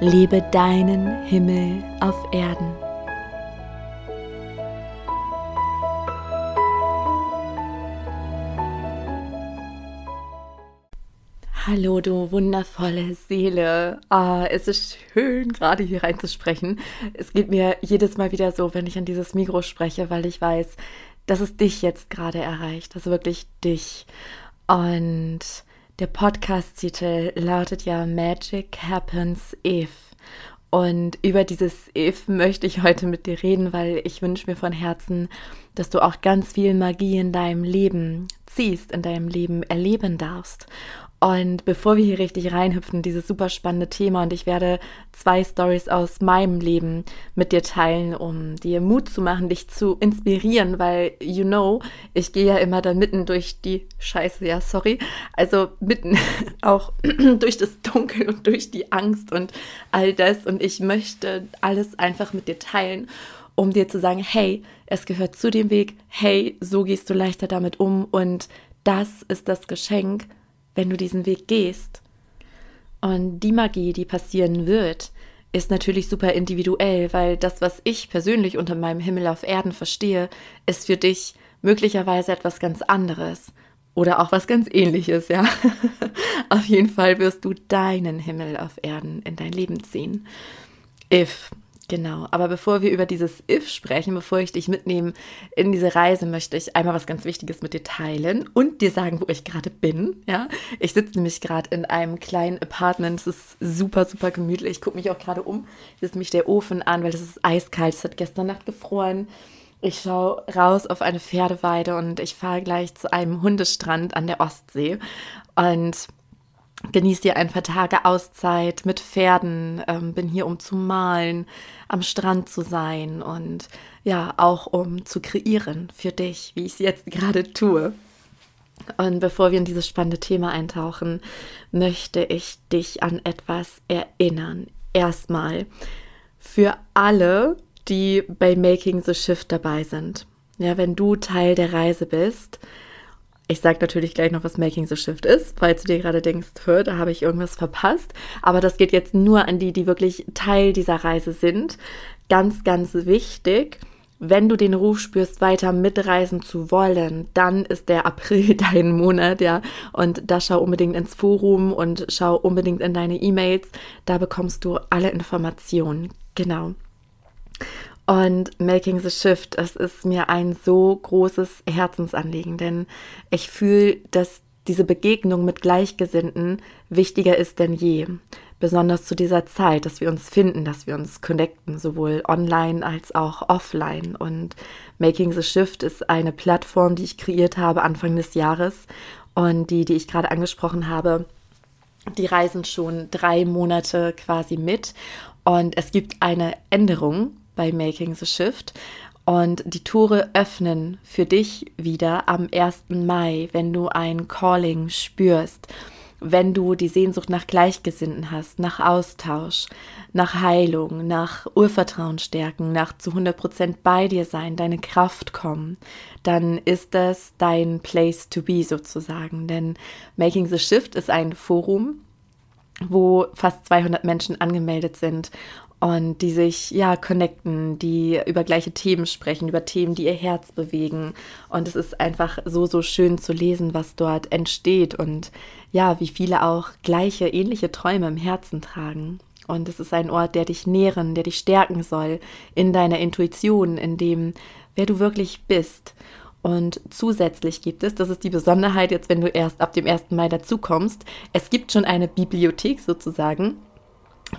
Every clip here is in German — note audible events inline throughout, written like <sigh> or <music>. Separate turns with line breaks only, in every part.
Lebe deinen Himmel auf Erden. Hallo, du wundervolle Seele. Ah, es ist schön, gerade hier reinzusprechen. Es geht mir jedes Mal wieder so, wenn ich an dieses Mikro spreche, weil ich weiß, dass es dich jetzt gerade erreicht. Also wirklich dich. Und der Podcast-Titel lautet ja Magic Happens If. Und über dieses If möchte ich heute mit dir reden, weil ich wünsche mir von Herzen, dass du auch ganz viel Magie in deinem Leben ziehst, in deinem Leben erleben darfst. Und bevor wir hier richtig reinhüpfen, dieses super spannende Thema, und ich werde zwei Stories aus meinem Leben mit dir teilen, um dir Mut zu machen, dich zu inspirieren, weil, you know, ich gehe ja immer dann mitten durch die Scheiße, ja, sorry, also mitten <laughs> auch <clears throat> durch das Dunkel und durch die Angst und all das. Und ich möchte alles einfach mit dir teilen, um dir zu sagen, hey, es gehört zu dem Weg, hey, so gehst du leichter damit um. Und das ist das Geschenk, wenn du diesen Weg gehst. Und die Magie, die passieren wird, ist natürlich super individuell, weil das, was ich persönlich unter meinem Himmel auf Erden verstehe, ist für dich möglicherweise etwas ganz anderes oder auch was ganz ähnliches, ja. <laughs> auf jeden Fall wirst du deinen Himmel auf Erden in dein Leben ziehen. If Genau, aber bevor wir über dieses If sprechen, bevor ich dich mitnehme in diese Reise, möchte ich einmal was ganz Wichtiges mit dir teilen und dir sagen, wo ich gerade bin. Ja, ich sitze nämlich gerade in einem kleinen Apartment. Es ist super, super gemütlich. Ich gucke mich auch gerade um. Hier ist nämlich der Ofen an, weil es ist eiskalt. Es hat gestern Nacht gefroren. Ich schaue raus auf eine Pferdeweide und ich fahre gleich zu einem Hundestrand an der Ostsee. Und genieße hier ein paar Tage Auszeit mit Pferden, ähm, bin hier, um zu malen, am Strand zu sein und ja, auch um zu kreieren für dich, wie ich es jetzt gerade tue. Und bevor wir in dieses spannende Thema eintauchen, möchte ich dich an etwas erinnern. Erstmal für alle, die bei Making the Shift dabei sind. Ja, wenn du Teil der Reise bist, ich sage natürlich gleich noch, was Making the Shift ist, falls du dir gerade denkst, da habe ich irgendwas verpasst. Aber das geht jetzt nur an die, die wirklich Teil dieser Reise sind. Ganz, ganz wichtig. Wenn du den Ruf spürst, weiter mitreisen zu wollen, dann ist der April <laughs> dein Monat, ja. Und da schau unbedingt ins Forum und schau unbedingt in deine E-Mails. Da bekommst du alle Informationen. Genau. Und Making the Shift, das ist mir ein so großes Herzensanliegen, denn ich fühle, dass diese Begegnung mit Gleichgesinnten wichtiger ist denn je. Besonders zu dieser Zeit, dass wir uns finden, dass wir uns connecten, sowohl online als auch offline. Und Making the Shift ist eine Plattform, die ich kreiert habe Anfang des Jahres und die, die ich gerade angesprochen habe, die reisen schon drei Monate quasi mit. Und es gibt eine Änderung bei Making the Shift. Und die Tore öffnen für dich wieder am 1. Mai, wenn du ein Calling spürst, wenn du die Sehnsucht nach Gleichgesinnten hast, nach Austausch, nach Heilung, nach Urvertrauen stärken, nach zu 100% bei dir sein, deine Kraft kommen, dann ist das dein Place to be sozusagen. Denn Making the Shift ist ein Forum, wo fast 200 Menschen angemeldet sind und die sich ja connecten, die über gleiche Themen sprechen, über Themen, die ihr Herz bewegen. Und es ist einfach so, so schön zu lesen, was dort entsteht und ja, wie viele auch gleiche, ähnliche Träume im Herzen tragen. Und es ist ein Ort, der dich nähren, der dich stärken soll in deiner Intuition, in dem, wer du wirklich bist. Und zusätzlich gibt es, das ist die Besonderheit jetzt, wenn du erst ab dem 1. Mai dazukommst, es gibt schon eine Bibliothek sozusagen,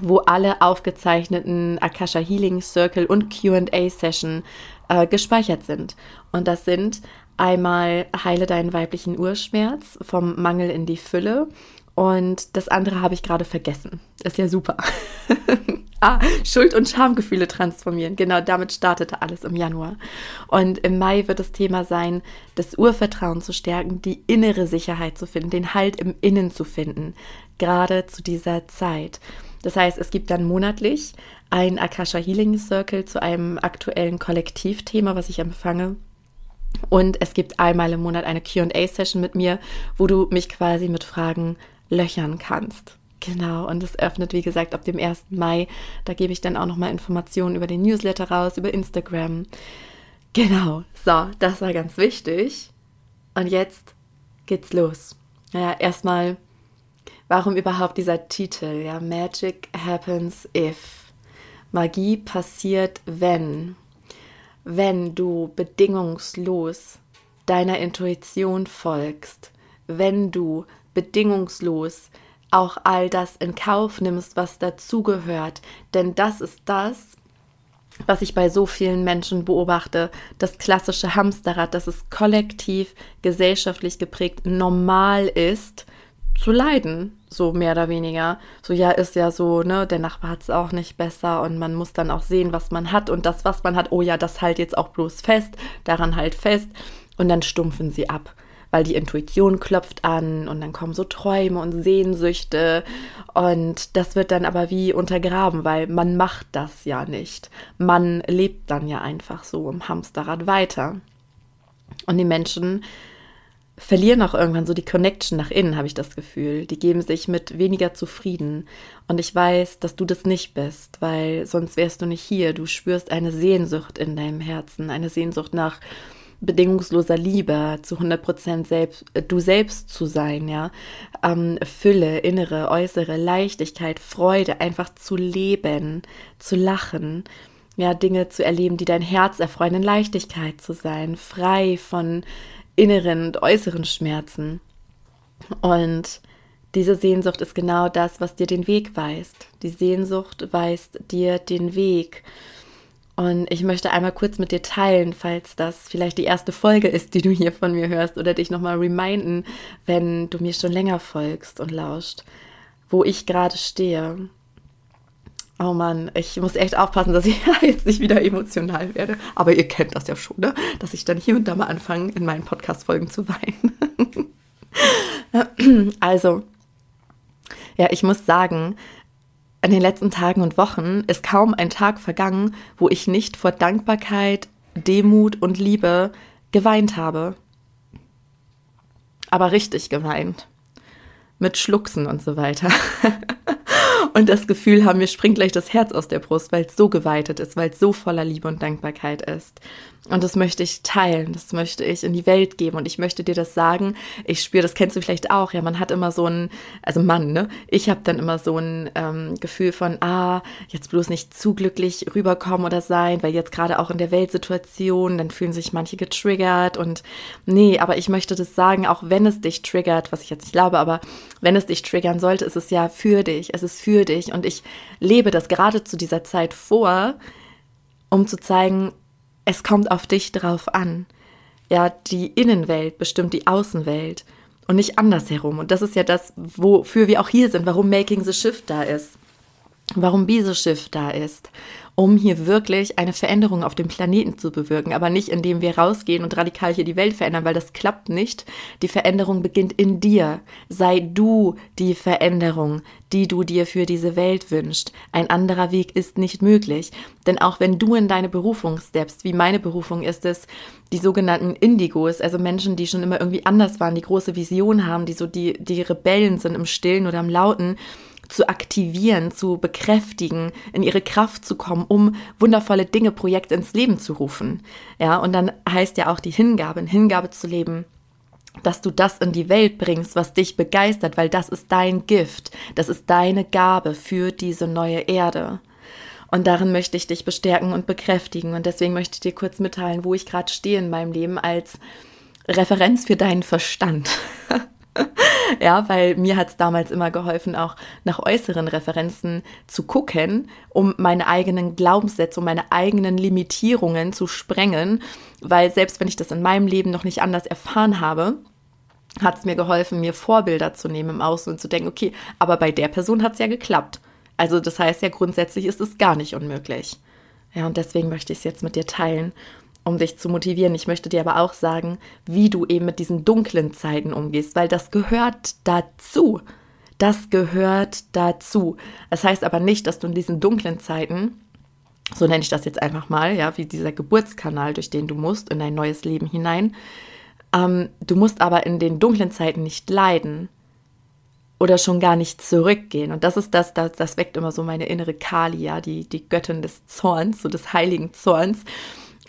wo alle aufgezeichneten Akasha Healing Circle und QA Session äh, gespeichert sind. Und das sind einmal Heile deinen weiblichen Urschmerz vom Mangel in die Fülle Und das andere habe ich gerade vergessen. Ist ja super. <laughs> ah, Schuld- und Schamgefühle transformieren. Genau damit startete alles im Januar. Und im Mai wird das Thema sein, das Urvertrauen zu stärken, die innere Sicherheit zu finden, den Halt im Innen zu finden, gerade zu dieser Zeit. Das heißt, es gibt dann monatlich ein Akasha Healing Circle zu einem aktuellen Kollektivthema, was ich empfange. Und es gibt einmal im Monat eine QA-Session mit mir, wo du mich quasi mit Fragen löchern kannst. Genau, und es öffnet, wie gesagt, ab dem 1. Mai. Da gebe ich dann auch nochmal Informationen über den Newsletter raus, über Instagram. Genau, so, das war ganz wichtig. Und jetzt geht's los. Ja, erstmal, warum überhaupt dieser Titel? Ja, Magic happens if. Magie passiert, wenn. Wenn du bedingungslos deiner Intuition folgst. Wenn du bedingungslos auch all das in Kauf nimmst, was dazugehört. Denn das ist das, was ich bei so vielen Menschen beobachte, das klassische Hamsterrad, dass es kollektiv, gesellschaftlich geprägt normal ist, zu leiden, so mehr oder weniger. So, ja, ist ja so, ne, der Nachbar hat es auch nicht besser und man muss dann auch sehen, was man hat und das, was man hat, oh ja, das halt jetzt auch bloß fest, daran halt fest und dann stumpfen sie ab weil die Intuition klopft an und dann kommen so Träume und Sehnsüchte und das wird dann aber wie untergraben, weil man macht das ja nicht. Man lebt dann ja einfach so im Hamsterrad weiter. Und die Menschen verlieren auch irgendwann so die Connection nach innen, habe ich das Gefühl. Die geben sich mit weniger zufrieden. Und ich weiß, dass du das nicht bist, weil sonst wärst du nicht hier. Du spürst eine Sehnsucht in deinem Herzen, eine Sehnsucht nach bedingungsloser Liebe, zu 100% selbst, äh, du selbst zu sein, ja, ähm, Fülle, innere, äußere Leichtigkeit, Freude, einfach zu leben, zu lachen, ja, Dinge zu erleben, die dein Herz erfreuen, in Leichtigkeit zu sein, frei von inneren und äußeren Schmerzen. Und diese Sehnsucht ist genau das, was dir den Weg weist. Die Sehnsucht weist dir den Weg. Und ich möchte einmal kurz mit dir teilen, falls das vielleicht die erste Folge ist, die du hier von mir hörst, oder dich nochmal reminden, wenn du mir schon länger folgst und lauscht, wo ich gerade stehe. Oh Mann, ich muss echt aufpassen, dass ich <laughs> jetzt nicht wieder emotional werde. Aber ihr kennt das ja schon, ne? dass ich dann hier und da mal anfange, in meinen Podcast-Folgen zu weinen. <laughs> also, ja, ich muss sagen, in den letzten Tagen und Wochen ist kaum ein Tag vergangen, wo ich nicht vor Dankbarkeit, Demut und Liebe geweint habe. Aber richtig geweint. Mit Schlucksen und so weiter. <laughs> und das Gefühl haben, mir springt gleich das Herz aus der Brust, weil es so geweitet ist, weil es so voller Liebe und Dankbarkeit ist. Und das möchte ich teilen, das möchte ich in die Welt geben. Und ich möchte dir das sagen. Ich spüre, das kennst du vielleicht auch, ja, man hat immer so ein, also Mann, ne? Ich habe dann immer so ein ähm, Gefühl von, ah, jetzt bloß nicht zu glücklich rüberkommen oder sein, weil jetzt gerade auch in der Weltsituation, dann fühlen sich manche getriggert. Und nee, aber ich möchte das sagen, auch wenn es dich triggert, was ich jetzt nicht glaube, aber wenn es dich triggern sollte, ist es ja für dich, es ist für dich. Und ich lebe das gerade zu dieser Zeit vor, um zu zeigen, es kommt auf dich drauf an. Ja, die Innenwelt bestimmt die Außenwelt und nicht andersherum. Und das ist ja das, wofür wir auch hier sind, warum Making the Shift da ist, warum the Shift da ist um hier wirklich eine Veränderung auf dem Planeten zu bewirken, aber nicht indem wir rausgehen und radikal hier die Welt verändern, weil das klappt nicht. Die Veränderung beginnt in dir. Sei du die Veränderung, die du dir für diese Welt wünschst. Ein anderer Weg ist nicht möglich, denn auch wenn du in deine Berufung steppst, wie meine Berufung ist es, die sogenannten Indigos, also Menschen, die schon immer irgendwie anders waren, die große Vision haben, die so die, die Rebellen sind im Stillen oder im Lauten, zu aktivieren, zu bekräftigen, in ihre Kraft zu kommen, um wundervolle Dinge, Projekte ins Leben zu rufen. Ja, und dann heißt ja auch die Hingabe, in Hingabe zu leben, dass du das in die Welt bringst, was dich begeistert, weil das ist dein Gift, das ist deine Gabe für diese neue Erde. Und darin möchte ich dich bestärken und bekräftigen. Und deswegen möchte ich dir kurz mitteilen, wo ich gerade stehe in meinem Leben als Referenz für deinen Verstand. <laughs> <laughs> ja, weil mir hat es damals immer geholfen, auch nach äußeren Referenzen zu gucken, um meine eigenen Glaubenssätze, um meine eigenen Limitierungen zu sprengen, weil selbst wenn ich das in meinem Leben noch nicht anders erfahren habe, hat es mir geholfen, mir Vorbilder zu nehmen im Außen und zu denken, okay, aber bei der Person hat es ja geklappt. Also das heißt ja, grundsätzlich ist es gar nicht unmöglich. Ja, und deswegen möchte ich es jetzt mit dir teilen, um dich zu motivieren. Ich möchte dir aber auch sagen, wie du eben mit diesen dunklen Zeiten umgehst, weil das gehört dazu. Das gehört dazu. Das heißt aber nicht, dass du in diesen dunklen Zeiten, so nenne ich das jetzt einfach mal, ja, wie dieser Geburtskanal, durch den du musst in dein neues Leben hinein, ähm, du musst aber in den dunklen Zeiten nicht leiden oder schon gar nicht zurückgehen. Und das ist das, das, das weckt immer so meine innere Kali, ja, die, die Göttin des Zorns, so des heiligen Zorns.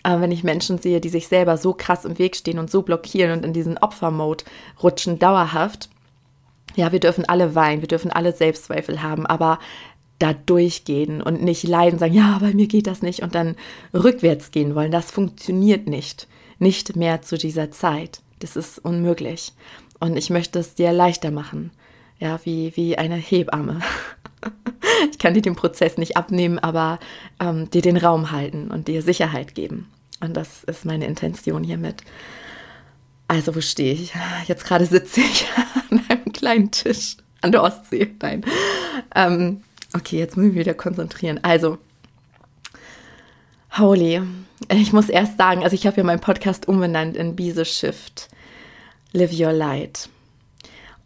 Äh, wenn ich Menschen sehe, die sich selber so krass im Weg stehen und so blockieren und in diesen Opfermode rutschen, dauerhaft. Ja, wir dürfen alle weinen, wir dürfen alle Selbstzweifel haben, aber da durchgehen und nicht leiden, sagen, ja, bei mir geht das nicht und dann rückwärts gehen wollen. Das funktioniert nicht nicht mehr zu dieser Zeit. Das ist unmöglich. Und ich möchte es dir leichter machen. Ja, wie, wie eine Hebamme. Ich kann dir den Prozess nicht abnehmen, aber ähm, dir den Raum halten und dir Sicherheit geben. Und das ist meine Intention hiermit. Also, wo stehe ich? Jetzt gerade sitze ich <laughs> an einem kleinen Tisch an der Ostsee. Nein. Ähm, okay, jetzt ich mich wieder konzentrieren. Also, Holy, ich muss erst sagen, also ich habe ja meinen Podcast umbenannt in Be Shift, Live Your Light.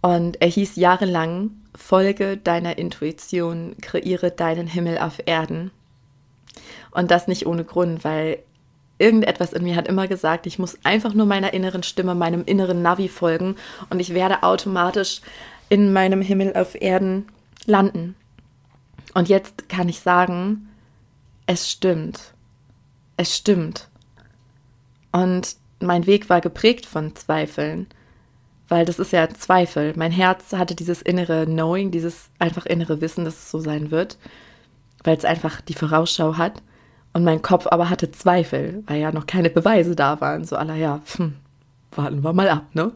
Und er hieß jahrelang Folge deiner Intuition, kreiere deinen Himmel auf Erden. Und das nicht ohne Grund, weil irgendetwas in mir hat immer gesagt, ich muss einfach nur meiner inneren Stimme, meinem inneren Navi folgen und ich werde automatisch in meinem Himmel auf Erden landen. Und jetzt kann ich sagen, es stimmt es stimmt. Und mein Weg war geprägt von Zweifeln, weil das ist ja Zweifel. Mein Herz hatte dieses innere Knowing, dieses einfach innere Wissen, dass es so sein wird, weil es einfach die Vorausschau hat. Und mein Kopf aber hatte Zweifel, weil ja noch keine Beweise da waren. So aller, ja, hm, warten wir mal ab, ne?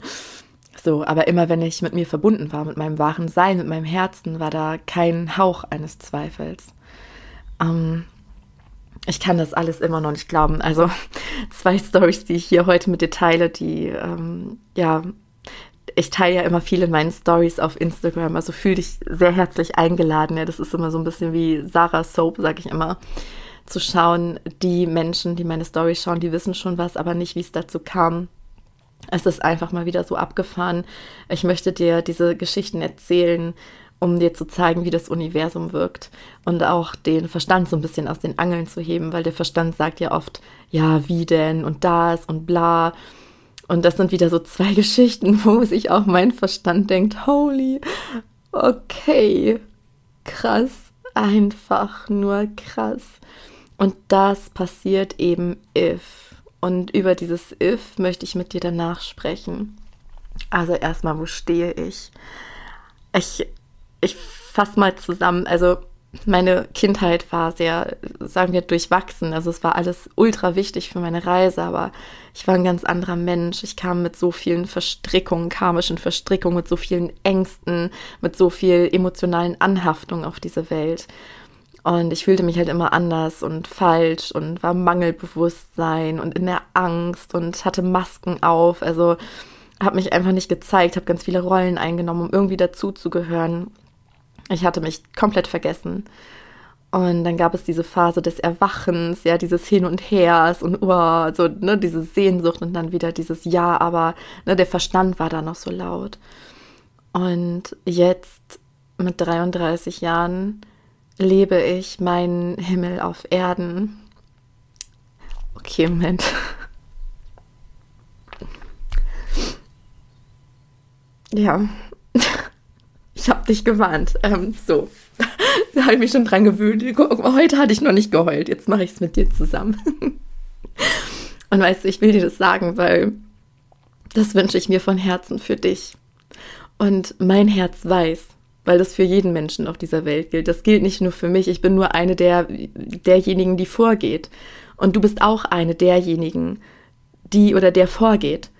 So, aber immer wenn ich mit mir verbunden war, mit meinem wahren Sein, mit meinem Herzen, war da kein Hauch eines Zweifels. Ähm, ich kann das alles immer noch nicht glauben. Also <laughs> zwei Stories, die ich hier heute mit dir teile, die, ähm, ja, ich teile ja immer viele in meinen Stories auf Instagram. Also fühl dich sehr herzlich eingeladen. Ja, das ist immer so ein bisschen wie Sarah Soap, sage ich immer. Zu schauen, die Menschen, die meine Stories schauen, die wissen schon was, aber nicht, wie es dazu kam. Es ist einfach mal wieder so abgefahren. Ich möchte dir diese Geschichten erzählen, um dir zu zeigen, wie das Universum wirkt und auch den Verstand so ein bisschen aus den Angeln zu heben, weil der Verstand sagt ja oft, ja, wie denn und das und bla. Und das sind wieder so zwei <laughs> Geschichten, wo sich auch mein Verstand denkt, holy, okay, krass, einfach nur krass. Und das passiert eben if. Und über dieses if möchte ich mit dir danach sprechen. Also erstmal, wo stehe ich? Ich ich fasse mal zusammen. Also meine Kindheit war sehr, sagen wir, durchwachsen. Also es war alles ultra wichtig für meine Reise, aber ich war ein ganz anderer Mensch. Ich kam mit so vielen Verstrickungen, karmischen Verstrickungen, mit so vielen Ängsten, mit so viel emotionalen Anhaftung auf diese Welt. Und ich fühlte mich halt immer anders und falsch und war Mangelbewusstsein und in der Angst und hatte Masken auf. Also habe mich einfach nicht gezeigt, habe ganz viele Rollen eingenommen, um irgendwie dazuzugehören. Ich hatte mich komplett vergessen. Und dann gab es diese Phase des Erwachens, ja, dieses Hin und Hers und oh, so, ne, diese Sehnsucht und dann wieder dieses Ja, aber ne, der Verstand war da noch so laut. Und jetzt mit 33 Jahren lebe ich meinen Himmel auf Erden. Okay, Moment. <laughs> Ja, <laughs> ich habe dich gewarnt. Ähm, so, <laughs> da habe ich mich schon dran gewöhnt. Heute hatte ich noch nicht geheult. Jetzt mache ich es mit dir zusammen. <laughs> Und weißt du, ich will dir das sagen, weil das wünsche ich mir von Herzen für dich. Und mein Herz weiß, weil das für jeden Menschen auf dieser Welt gilt. Das gilt nicht nur für mich. Ich bin nur eine der, derjenigen, die vorgeht. Und du bist auch eine derjenigen, die oder der vorgeht,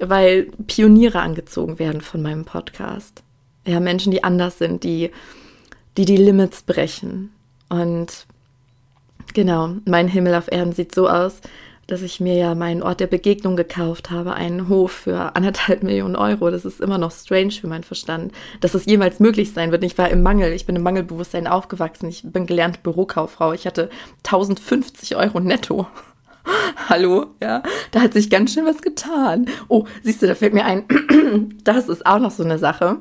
weil Pioniere angezogen werden von meinem Podcast ja, Menschen, die anders sind, die, die die Limits brechen. Und genau, mein Himmel auf Erden sieht so aus, dass ich mir ja meinen Ort der Begegnung gekauft habe, einen Hof für anderthalb <laughs> Millionen Euro. Das ist immer noch strange für meinen Verstand, dass das jemals möglich sein wird. Ich war im Mangel, ich bin im Mangelbewusstsein aufgewachsen. Ich bin gelernte Bürokauffrau. Ich hatte 1050 Euro netto. <laughs> Hallo, ja, da hat sich ganz schön was getan. Oh, siehst du, da fällt mir ein, <clears throat> das ist auch noch so eine Sache.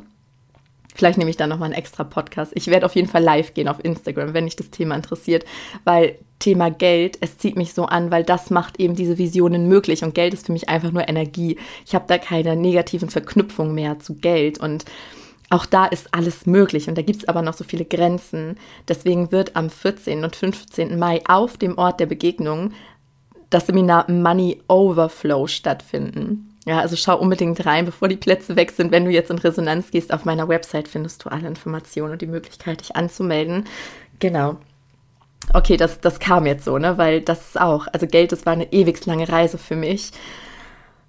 Vielleicht nehme ich da nochmal einen extra Podcast. Ich werde auf jeden Fall live gehen auf Instagram, wenn dich das Thema interessiert, weil Thema Geld, es zieht mich so an, weil das macht eben diese Visionen möglich und Geld ist für mich einfach nur Energie. Ich habe da keine negativen Verknüpfungen mehr zu Geld und auch da ist alles möglich und da gibt es aber noch so viele Grenzen. Deswegen wird am 14. und 15. Mai auf dem Ort der Begegnung das Seminar Money Overflow stattfinden. Ja, also schau unbedingt rein, bevor die Plätze weg sind. Wenn du jetzt in Resonanz gehst, auf meiner Website findest du alle Informationen und die Möglichkeit, dich anzumelden. Genau. Okay, das, das kam jetzt so, ne? Weil das auch, also Geld, das war eine ewig lange Reise für mich,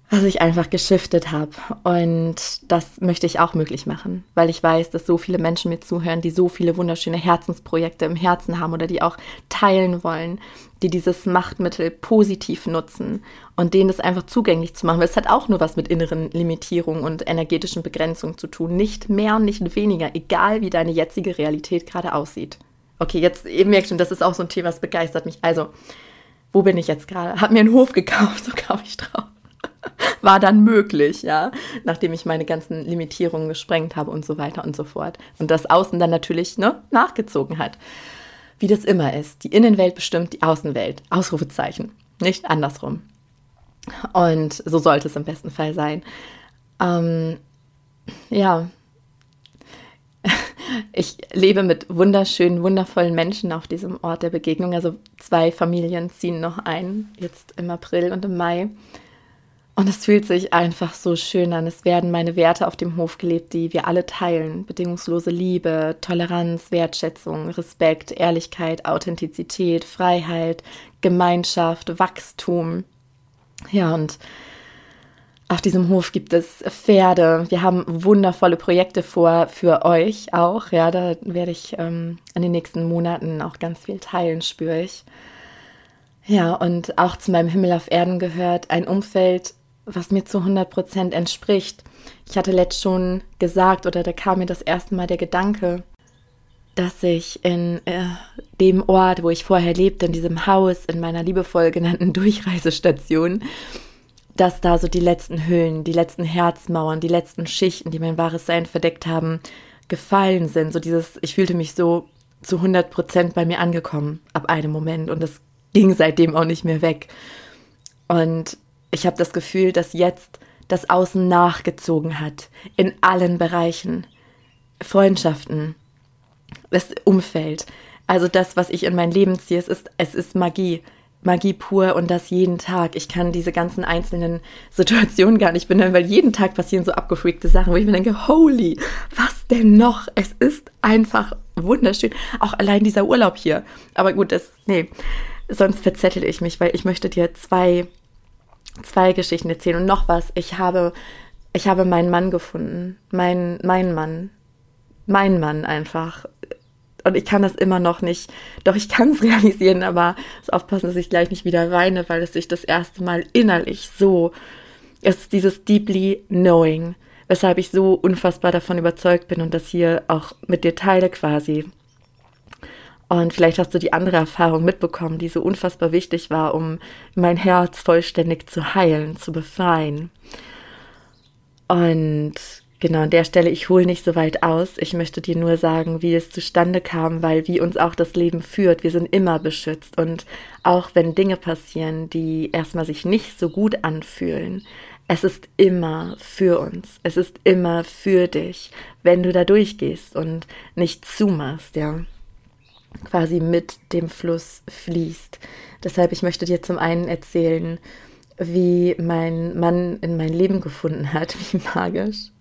was ich einfach geschiftet habe. Und das möchte ich auch möglich machen, weil ich weiß, dass so viele Menschen mir zuhören, die so viele wunderschöne Herzensprojekte im Herzen haben oder die auch teilen wollen die dieses Machtmittel positiv nutzen und denen das einfach zugänglich zu machen. Weil es hat auch nur was mit inneren Limitierungen und energetischen Begrenzungen zu tun. Nicht mehr nicht weniger, egal wie deine jetzige Realität gerade aussieht. Okay, jetzt ihr merkt schon, das ist auch so ein Thema, das begeistert mich. Also, wo bin ich jetzt gerade? Hab mir einen Hof gekauft, <laughs> so kam ich drauf. <laughs> War dann möglich, ja, nachdem ich meine ganzen Limitierungen gesprengt habe und so weiter und so fort. Und das Außen dann natürlich ne, nachgezogen hat wie das immer ist. Die Innenwelt bestimmt die Außenwelt. Ausrufezeichen. Nicht andersrum. Und so sollte es im besten Fall sein. Ähm, ja. <laughs> Ich lebe mit wunderschönen, wundervollen Menschen auf diesem Ort der Begegnung. Also zwei Familien ziehen noch ein, jetzt im April und im Mai. Und es fühlt sich einfach so schön an. Es werden meine Werte auf dem Hof gelebt, die wir alle teilen. Bedingungslose Liebe, Toleranz, Wertschätzung, Respekt, Ehrlichkeit, Authentizität, Freiheit, Gemeinschaft, Wachstum. Ja, und auf diesem Hof gibt es Pferde. Wir haben wundervolle Projekte vor für euch auch. Ja, da werde ich ähm, in den nächsten Monaten auch ganz viel teilen, spüre ich. Ja, und auch zu meinem Himmel auf Erden gehört ein Umfeld, was mir zu 100 Prozent entspricht. Ich hatte letzt schon gesagt oder da kam mir das erste Mal der Gedanke, dass ich in äh, dem Ort, wo ich vorher lebte, in diesem Haus, in meiner liebevoll genannten <laughs> Durchreisestation, dass da so die letzten Hüllen, die letzten Herzmauern, die letzten Schichten, die mein wahres Sein verdeckt haben, gefallen sind. So dieses, ich fühlte mich so zu 100 Prozent bei mir angekommen ab einem Moment und das ging seitdem auch nicht mehr weg. Und ich habe das Gefühl, dass jetzt das Außen nachgezogen hat in allen Bereichen. Freundschaften, das Umfeld, also das, was ich in mein Leben ziehe, es ist, es ist Magie. Magie pur und das jeden Tag. Ich kann diese ganzen einzelnen Situationen gar nicht benennen, weil jeden Tag passieren so abgefreakte Sachen, wo ich mir denke, holy, was denn noch? Es ist einfach wunderschön. Auch allein dieser Urlaub hier. Aber gut, das, nee, sonst verzettel ich mich, weil ich möchte dir zwei zwei Geschichten erzählen und noch was. Ich habe, ich habe meinen Mann gefunden. Mein, mein Mann. Mein Mann einfach. Und ich kann das immer noch nicht, doch ich kann es <laughs> realisieren, aber muss aufpassen, dass ich gleich nicht wieder weine, weil es sich das erste Mal innerlich so, es ist dieses deeply knowing, weshalb ich so unfassbar davon überzeugt bin und das hier auch mit dir teile quasi. Und vielleicht hast du die andere Erfahrung mitbekommen, die so unfassbar wichtig war, um mein Herz vollständig zu heilen, zu befreien. Und genau an der Stelle, ich hole nicht so weit aus. Ich möchte dir nur sagen, wie es zustande kam, weil wie uns auch das Leben führt. Wir sind immer beschützt. Und auch wenn Dinge passieren, die erstmal sich nicht so gut anfühlen, es ist immer für uns. Es ist immer für dich, wenn du da durchgehst und nicht zumachst, ja quasi mit dem Fluss fließt. Deshalb, ich möchte dir zum einen erzählen, wie mein Mann in mein Leben gefunden hat, <laughs> wie magisch.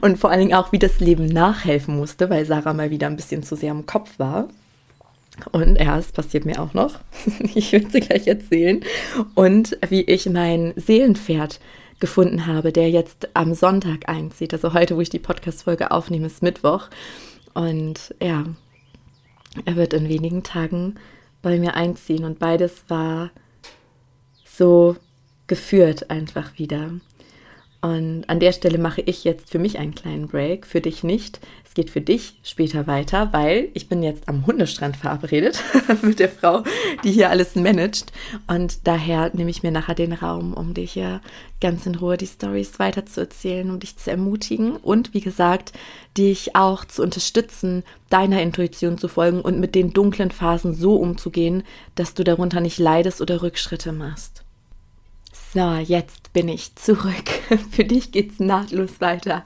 Und vor allen Dingen auch, wie das Leben nachhelfen musste, weil Sarah mal wieder ein bisschen zu sehr am Kopf war. Und ja, es passiert mir auch noch. <laughs> Ich will sie gleich erzählen. Und wie ich mein Seelenpferd gefunden habe, der jetzt am Sonntag einzieht. Also heute, wo ich die Podcast-Folge aufnehme, ist Mittwoch. Und ja, er wird in wenigen Tagen bei mir einziehen und beides war so geführt einfach wieder. Und an der Stelle mache ich jetzt für mich einen kleinen Break, für dich nicht. Es geht für dich später weiter, weil ich bin jetzt am Hundestrand verabredet <laughs> mit der Frau, die hier alles managt. Und daher nehme ich mir nachher den Raum, um dir hier ganz in Ruhe die Stories weiterzuerzählen, um dich zu ermutigen und wie gesagt, dich auch zu unterstützen, deiner Intuition zu folgen und mit den dunklen Phasen so umzugehen, dass du darunter nicht leidest oder Rückschritte machst. So, jetzt bin ich zurück. <laughs> Für dich geht's nahtlos weiter.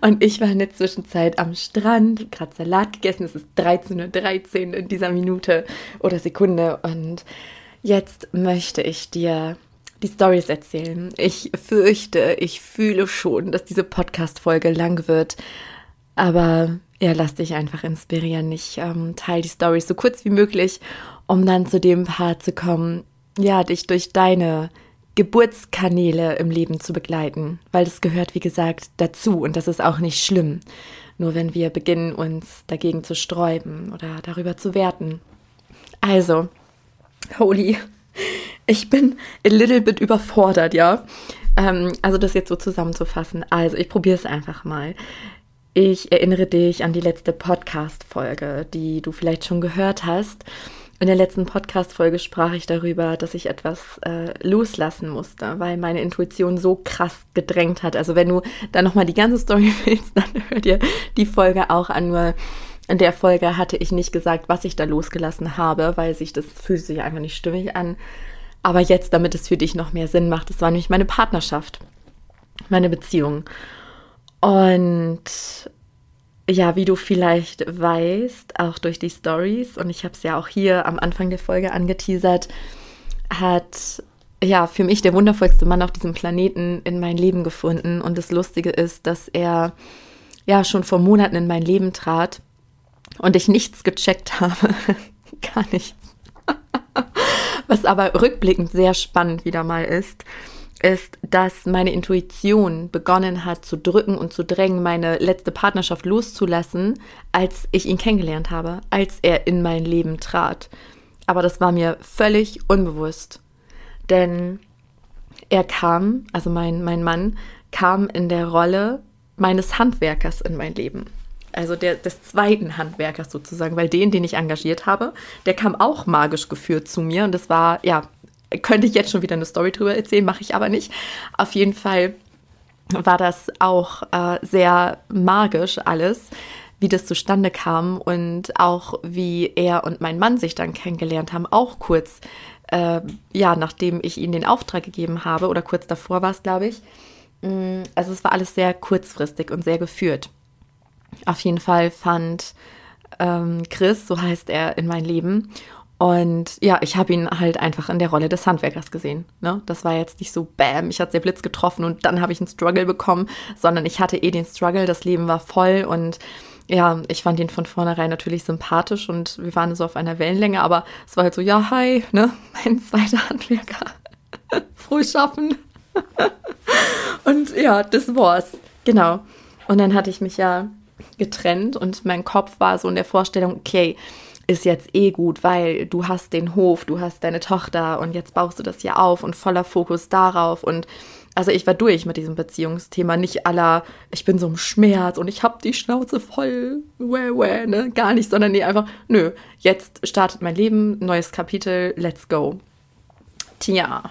Und ich war in der Zwischenzeit am Strand, gerade Salat gegessen. Es ist 13.13 Uhr in dieser Minute oder Sekunde. Und jetzt möchte ich dir die Stories erzählen. Ich fürchte, ich fühle schon, dass diese Podcast-Folge lang wird. Aber ja, lass dich einfach inspirieren. Ich ähm, teile die Stories so kurz wie möglich, um dann zu dem Part zu kommen, ja, dich durch deine Geburtskanäle im Leben zu begleiten, weil das gehört, wie gesagt, dazu und das ist auch nicht schlimm. Nur wenn wir beginnen, uns dagegen zu sträuben oder darüber zu werten. Also, holy, ich bin a little bit überfordert, ja. Ähm, also das jetzt so zusammenzufassen. Also, ich probiere es einfach mal. Ich erinnere dich an die letzte Podcast-Folge, die du vielleicht schon gehört hast. In der letzten Podcast-Folge sprach ich darüber, dass ich etwas äh, loslassen musste, weil meine Intuition so krass gedrängt hat. Also wenn du da nochmal die ganze Story <laughs> willst, dann hör dir die Folge auch an. Nur in der Folge hatte ich nicht gesagt, was ich da losgelassen habe, weil sich das fühlt sich einfach nicht stimmig an. Aber jetzt, damit es für dich noch mehr Sinn macht, das war nämlich meine Partnerschaft, meine Beziehung. Und ja, wie du vielleicht weißt, auch durch die Stories, und ich habe es ja auch hier am Anfang der Folge angeteasert, hat ja für mich der wundervollste Mann auf diesem Planeten in mein Leben gefunden. Und das Lustige ist, dass er ja schon vor Monaten in mein Leben trat und ich nichts gecheckt habe. <laughs> Gar nichts. <laughs> Was aber rückblickend sehr spannend wieder mal ist ist, dass meine Intuition begonnen hat zu drücken und zu drängen, meine letzte Partnerschaft loszulassen, als ich ihn kennengelernt habe, als er in mein Leben trat. Aber das war mir völlig unbewusst. Denn er kam, also mein, mein Mann, kam in der Rolle meines Handwerkers in mein Leben. Also der, des zweiten Handwerkers sozusagen, weil den, den ich engagiert habe, der kam auch magisch geführt zu mir und das war, ja, könnte ich jetzt schon wieder eine Story drüber erzählen, mache ich aber nicht. Auf jeden Fall war das auch äh, sehr magisch alles, wie das zustande kam und auch wie er und mein Mann sich dann kennengelernt haben, auch kurz, äh, ja, nachdem ich ihnen den Auftrag gegeben habe oder kurz davor war es, glaube ich. Mm, also es war alles sehr kurzfristig und sehr geführt. Auf jeden Fall fand ähm, Chris, so heißt er, in mein Leben und ja, ich habe ihn halt einfach in der Rolle des Handwerkers gesehen. Ne? Das war jetzt nicht so, bam, ich hatte der Blitz getroffen und dann habe ich einen Struggle bekommen, sondern ich hatte eh den Struggle, das Leben war voll und ja, ich fand ihn von vornherein natürlich sympathisch und wir waren so auf einer Wellenlänge, aber es war halt so, ja, hi, ne, <laughs> mein zweiter Handwerker. <laughs> Frohes Schaffen. <laughs> und ja, das war's. Genau. Und dann hatte ich mich ja getrennt und mein Kopf war so in der Vorstellung, okay, ist jetzt eh gut, weil du hast den Hof, du hast deine Tochter und jetzt baust du das hier auf und voller Fokus darauf. Und also ich war durch mit diesem Beziehungsthema, nicht aller, ich bin so im Schmerz und ich hab die Schnauze voll, wäh, wäh, ne, gar nicht, sondern nee, einfach, nö, jetzt startet mein Leben, neues Kapitel, let's go. Tja,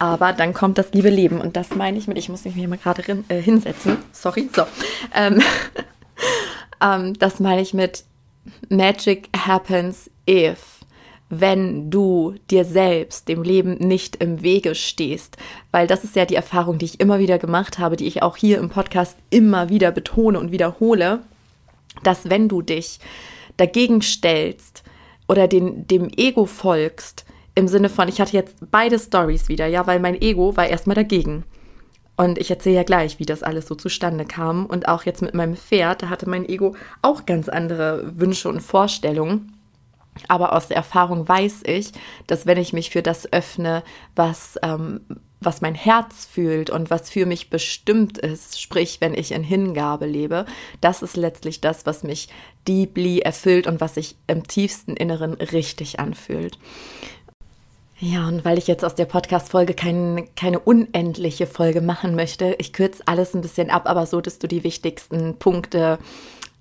aber dann kommt das liebe Leben und das meine ich mit, ich muss mich hier mal gerade äh, hinsetzen, sorry, so, ähm, <laughs> ähm, das meine ich mit, Magic happens if, wenn du dir selbst, dem Leben nicht im Wege stehst. Weil das ist ja die Erfahrung, die ich immer wieder gemacht habe, die ich auch hier im Podcast immer wieder betone und wiederhole, dass wenn du dich dagegen stellst oder den, dem Ego folgst, im Sinne von, ich hatte jetzt beide Stories wieder, ja, weil mein Ego war erstmal dagegen. Und ich erzähle ja gleich, wie das alles so zustande kam. Und auch jetzt mit meinem Pferd, da hatte mein Ego auch ganz andere Wünsche und Vorstellungen. Aber aus der Erfahrung weiß ich, dass wenn ich mich für das öffne, was, ähm, was mein Herz fühlt und was für mich bestimmt ist, sprich, wenn ich in Hingabe lebe, das ist letztlich das, was mich deeply erfüllt und was sich im tiefsten Inneren richtig anfühlt. Ja, und weil ich jetzt aus der Podcast-Folge kein, keine unendliche Folge machen möchte, ich kürze alles ein bisschen ab, aber so, dass du die wichtigsten Punkte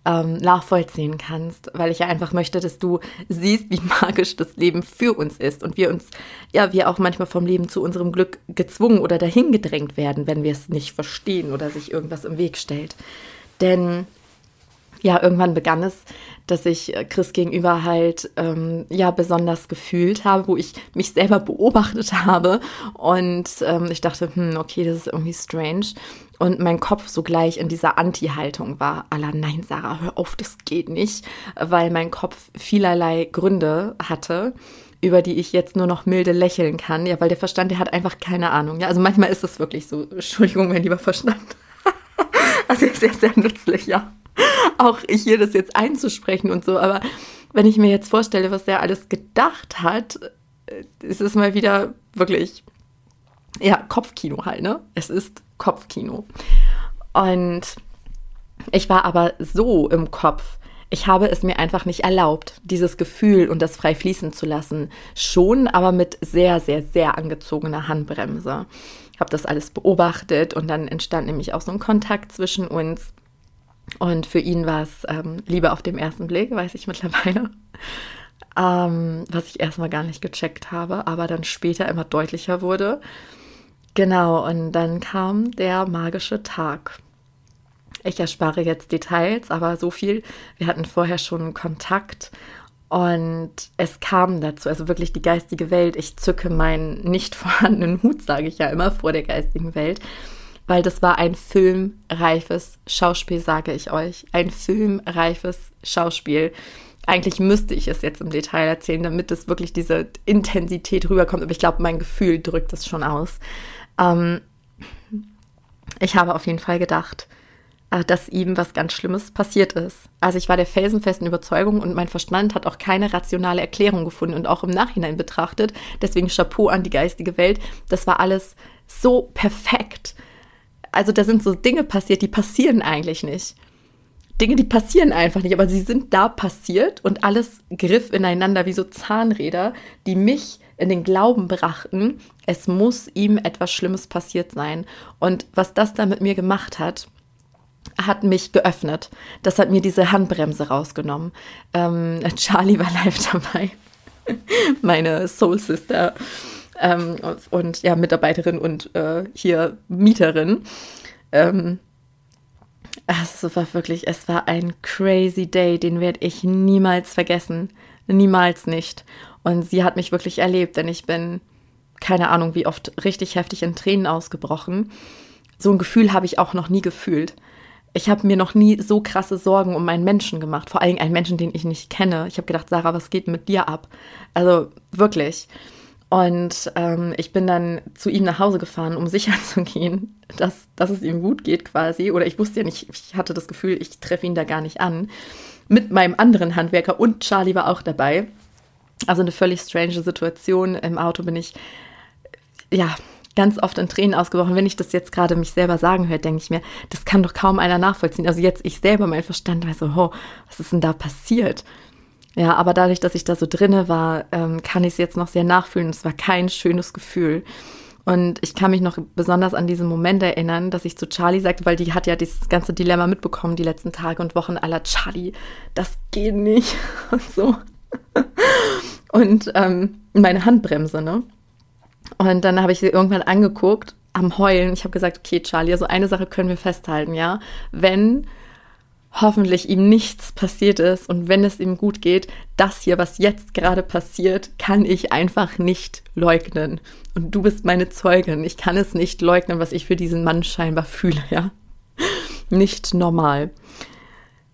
ähm, nachvollziehen kannst, weil ich ja einfach möchte, dass du siehst, wie <laughs> magisch das Leben für uns ist und wir uns, ja, wir auch manchmal vom Leben zu unserem Glück gezwungen oder dahin gedrängt werden, wenn wir es nicht verstehen oder sich irgendwas im Weg stellt. Denn ja, irgendwann begann es, dass ich äh, Chris gegenüber halt ähm, ja besonders gefühlt habe, wo ich mich selber beobachtet habe und ähm, ich dachte, hm, okay, das ist irgendwie strange und mein Kopf sogleich in dieser Anti-Haltung war, aller nein, Sarah, hör auf, das geht nicht, weil mein Kopf vielerlei Gründe hatte über die ich jetzt nur noch milde lächeln kann, ja, weil der Verstand, der hat einfach keine Ahnung. Ja, also manchmal ist es wirklich so. Entschuldigung, mein lieber Verstand. <laughs> also sehr, sehr nützlich, ja <laughs> auch hier das jetzt einzusprechen und so. Aber wenn ich mir jetzt vorstelle, was der alles gedacht hat, äh, ist es mal wieder wirklich, ja, Kopfkino halt, ne? Es ist Kopfkino. Und ich war aber so im Kopf, ich habe es mir einfach nicht erlaubt, dieses Gefühl und das frei fließen zu lassen. Schon, aber mit sehr, sehr, sehr angezogener Handbremse. Ich habe das alles beobachtet und dann entstand nämlich auch so ein Kontakt zwischen uns. Und für ihn war es ähm, Liebe auf dem ersten Blick, weiß ich mittlerweile. Ähm, was ich erstmal gar nicht gecheckt habe, aber dann später immer deutlicher wurde. Genau, und dann kam der magische Tag. Ich erspare jetzt Details, aber so viel. Wir hatten vorher schon Kontakt und es kam dazu, also wirklich die geistige Welt. Ich zücke meinen nicht <laughs> vorhandenen Hut, sage ich ja immer, vor der geistigen Welt weil das war ein filmreifes Schauspiel, sage ich euch. Ein filmreifes Schauspiel. Eigentlich müsste ich es jetzt im Detail erzählen, damit es wirklich diese Intensität rüberkommt, aber ich glaube, mein Gefühl drückt es schon aus. Ähm, ich habe auf jeden Fall gedacht, äh, dass ihm was ganz Schlimmes passiert ist. Also ich war der felsenfesten Überzeugung und mein Verstand hat auch keine rationale Erklärung gefunden und auch im Nachhinein betrachtet. Deswegen Chapeau an die geistige Welt. Das war alles so perfekt also da sind so Dinge passiert, die passieren eigentlich nicht. Dinge, die passieren einfach nicht, aber sie sind da passiert und alles griff ineinander wie so Zahnräder, die mich in den Glauben brachten, es muss ihm etwas Schlimmes passiert sein. Und was das da mit mir gemacht hat, hat mich geöffnet. Das hat mir diese Handbremse rausgenommen. Ähm, <laughs> Charlie war live dabei. Meine Soul Sister ähm, und ja, Mitarbeiterin und äh, hier Mieterin. Ähm, es war wirklich, es war ein crazy Day, den werde ich niemals vergessen. Niemals nicht. Und sie hat mich wirklich erlebt, denn ich bin, keine Ahnung, wie oft richtig heftig in Tränen ausgebrochen. So ein Gefühl habe ich auch noch nie gefühlt. Ich habe mir noch nie so krasse Sorgen um einen Menschen gemacht, vor allem einen Menschen, den ich nicht kenne. Ich habe gedacht, Sarah, was geht mit dir ab? Also wirklich. Und ähm, ich bin dann zu ihm nach Hause gefahren, um <laughs> sicher zu gehen, dass, dass es ihm gut geht quasi. Oder ich wusste ja nicht, ich hatte das Gefühl, ich treffe ihn da gar nicht an. Mit meinem anderen Handwerker und Charlie war auch dabei. Also eine völlig strange Situation. Im Auto bin ich, ja, ganz oft in Tränen ausgebrochen. Wenn ich das jetzt gerade mich selber sagen höre, denke ich mir, das kann doch kaum einer nachvollziehen. Also jetzt ich selber, mein Verstand weiß so, oh, was ist denn da passiert? Ja, aber dadurch, dass ich da so drinne war, ähm, kann ich es jetzt noch sehr nachfühlen. Es war kein schönes Gefühl. Und ich kann mich noch besonders an diesen Moment erinnern, dass ich zu Charlie sagte, weil die hat ja dieses ganze Dilemma mitbekommen die letzten Tage und Wochen aller Charlie, das geht nicht <laughs> und so. Und ähm, meine Handbremse, ne? Und dann habe ich sie irgendwann angeguckt, am Heulen. Ich habe gesagt, okay, Charlie, also eine Sache können wir festhalten, ja? Wenn hoffentlich ihm nichts passiert ist und wenn es ihm gut geht, das hier, was jetzt gerade passiert, kann ich einfach nicht leugnen. Und du bist meine Zeugin. Ich kann es nicht leugnen, was ich für diesen Mann scheinbar fühle, ja. <laughs> Nicht normal.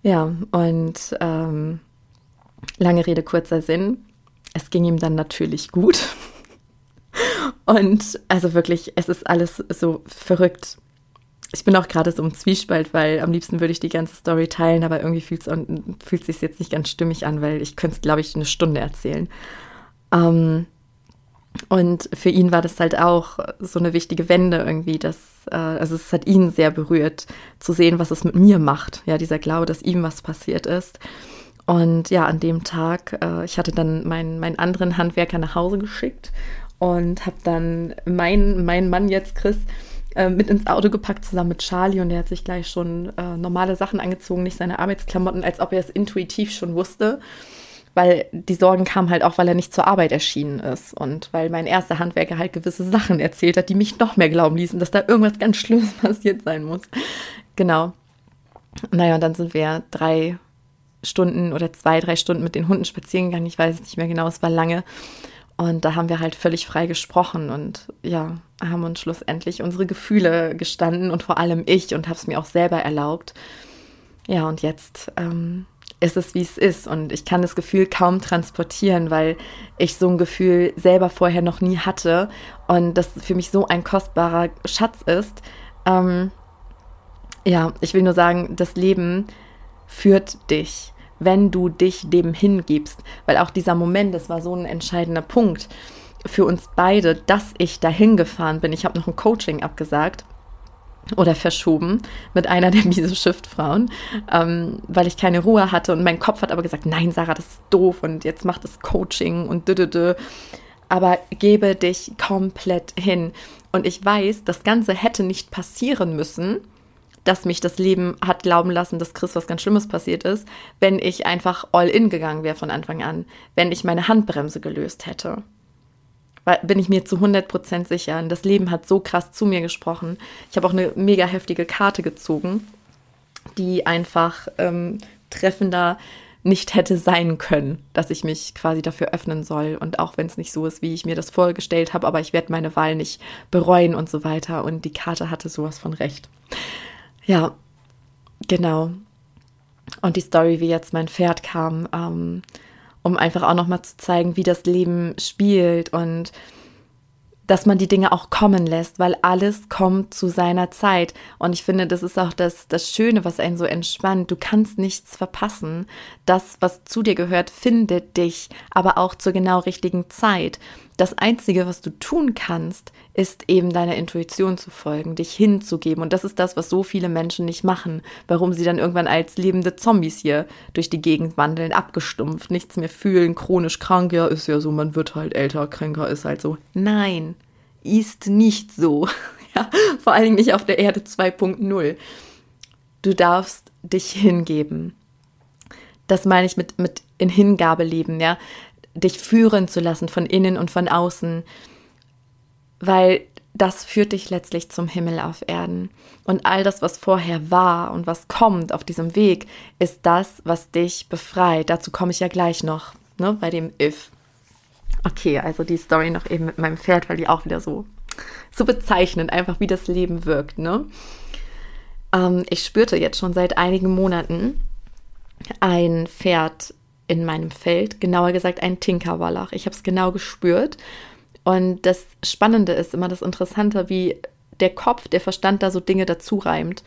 Ja, und ähm, lange Rede, kurzer Sinn. Es ging ihm dann natürlich gut. <laughs> Und also wirklich, es ist alles so verrückt ich bin auch gerade so im Zwiespalt, weil am liebsten würde ich die ganze Story teilen, aber irgendwie fühlt es sich jetzt nicht ganz stimmig an, weil ich könnte es, glaube ich, eine Stunde erzählen. Ähm, und für ihn war das halt auch so eine wichtige Wende irgendwie, dass, äh, also es hat ihn sehr berührt, zu sehen, was es mit mir macht. Ja, dieser Glaube, dass ihm was passiert ist. Und ja, an dem Tag, äh, ich hatte dann meinen, meinen anderen Handwerker nach Hause geschickt und habe dann meinen mein Mann jetzt, Chris, äh, mit ins Auto gepackt, zusammen mit Charlie. Und der hat sich gleich schon äh, normale Sachen angezogen, nicht seine Arbeitsklamotten, als ob er es intuitiv schon wusste. Weil die Sorgen kamen halt auch, weil er nicht zur Arbeit erschienen ist. Und weil mein erster Handwerker halt gewisse Sachen erzählt hat, die mich noch mehr glauben ließen, dass da irgendwas ganz Schlimmes <laughs> passiert sein muss. Genau. Naja, und dann sind wir drei Stunden oder zwei, drei Stunden mit den Hunden spazieren gegangen. Ich weiß es nicht mehr genau, es war lange. Und da haben wir halt völlig frei gesprochen und ja, haben uns schlussendlich unsere Gefühle gestanden und vor allem ich und habe es mir auch selber erlaubt. Ja, und jetzt ähm, ist es, wie es ist. Und ich kann das Gefühl kaum transportieren, weil ich so ein Gefühl selber vorher noch nie hatte und das für mich so ein kostbarer Schatz ist. Ähm, ja, ich will nur sagen, das Leben führt dich wenn du dich dem hingibst. Weil auch dieser Moment, das war so ein entscheidender Punkt für uns beide, dass ich dahin gefahren bin. Ich habe noch ein Coaching abgesagt oder verschoben mit einer der <laughs> miese Shift-Frauen, ähm, weil ich keine Ruhe hatte und mein Kopf hat aber gesagt, nein, Sarah, das ist doof und jetzt macht das Coaching und dü, dü, dü. Aber gebe dich komplett hin. Und ich weiß, das Ganze hätte nicht passieren müssen, dass mich das Leben hat glauben lassen, dass Chris was ganz Schlimmes passiert ist, wenn ich einfach all in gegangen wäre von Anfang an, wenn ich meine Handbremse gelöst hätte. Weil, bin ich mir zu 100% sicher. Und das Leben hat so krass zu mir gesprochen. Ich habe auch eine mega heftige Karte gezogen, die einfach ähm, treffender nicht hätte sein können, dass ich mich quasi dafür öffnen soll. Und auch wenn es nicht so ist, wie ich mir das vorgestellt habe, aber ich werde meine Wahl nicht bereuen und so weiter. Und die Karte hatte sowas von recht. Ja, genau. Und die Story, wie jetzt mein Pferd kam, ähm, um einfach auch nochmal zu zeigen, wie das Leben spielt und dass man die Dinge auch kommen lässt, weil alles kommt zu seiner Zeit. Und ich finde, das ist auch das, das Schöne, was einen so entspannt. Du kannst nichts verpassen. Das, was zu dir gehört, findet dich, aber auch zur genau richtigen Zeit. Das Einzige, was du tun kannst, ist eben deiner Intuition zu folgen, dich hinzugeben. Und das ist das, was so viele Menschen nicht machen, warum sie dann irgendwann als lebende Zombies hier durch die Gegend wandeln, abgestumpft, nichts mehr fühlen, chronisch krank. Ja, ist ja so, man wird halt älter, kränker, ist halt so. Nein, ist nicht so. <laughs> Ja, vor allen Dingen nicht auf der Erde 2.0. Du darfst dich hingeben. Das meine ich mit, mit in Hingabe leben, ja dich führen zu lassen von innen und von außen, weil das führt dich letztlich zum Himmel auf Erden. Und all das, was vorher war und was kommt auf diesem Weg, ist das, was dich befreit. Dazu komme ich ja gleich noch, ne, bei dem If. Okay, also die Story noch eben mit meinem Pferd, weil die auch wieder so, so bezeichnend, einfach wie das Leben wirkt, ne? Ähm, ich spürte jetzt schon seit einigen Monaten ein Pferd in meinem Feld, genauer gesagt ein Tinkerwallach. Ich habe es genau gespürt. Und das Spannende ist immer das Interessante, wie der Kopf, der Verstand da so Dinge dazu reimt.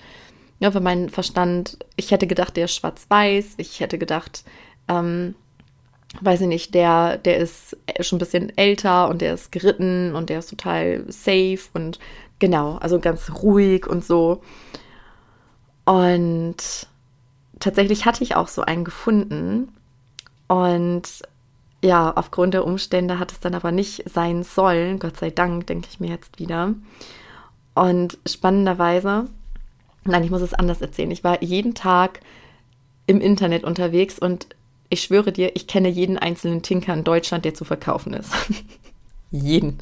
Ja, für meinen Verstand, ich hätte gedacht, der ist schwarz-weiß, ich hätte gedacht, ähm, weiß ich nicht, der, der ist schon ein bisschen älter und der ist geritten und der ist total safe und genau, also ganz ruhig und so. Und tatsächlich hatte ich auch so einen gefunden, und ja, aufgrund der Umstände hat es dann aber nicht sein sollen, Gott sei Dank, denke ich mir jetzt wieder. Und spannenderweise, nein, ich muss es anders erzählen. Ich war jeden Tag im Internet unterwegs und ich schwöre dir, ich kenne jeden einzelnen Tinker in Deutschland, der zu verkaufen ist. <laughs> jeden.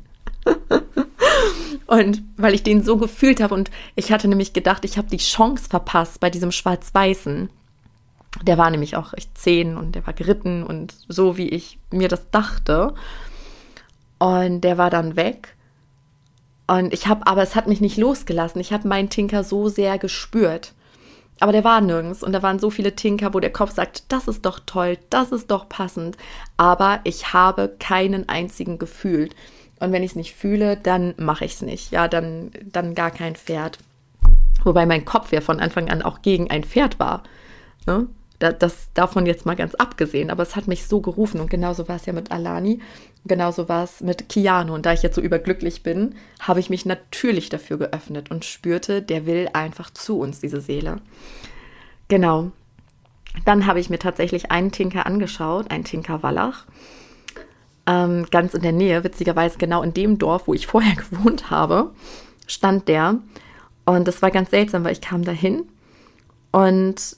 und weil ich den so gefühlt habe und ich hatte nämlich gedacht, ich habe die Chance verpasst bei diesem Schwarz-Weißen. Der war nämlich auch echt zehn und der war geritten und so, wie ich mir das dachte. Und der war dann weg. Und ich habe, aber es hat mich nicht losgelassen. Ich habe meinen Tinker so sehr gespürt. Aber der war nirgends und da waren so viele Tinker, wo der Kopf sagt, das ist doch toll, das ist doch passend. Aber ich habe keinen einzigen gefühlt. Und wenn ich es nicht fühle, dann mache ich es nicht. Ja, dann, dann gar kein Pferd. Wobei mein Kopf ja von Anfang an auch gegen ein Pferd war. Ne? Das davon jetzt mal ganz abgesehen, aber es hat mich so gerufen und genauso war es ja mit Alani, genauso war es mit Kiano und da ich jetzt so überglücklich bin, habe ich mich natürlich dafür geöffnet und spürte, der will einfach zu uns, diese Seele. Genau. Dann habe ich mir tatsächlich einen Tinker angeschaut, einen Tinker Wallach. ähm, ganz in der Nähe, witzigerweise genau in dem Dorf, wo ich <laughs> vorher gewohnt habe, stand der. Und das war ganz seltsam, weil ich kam dahin und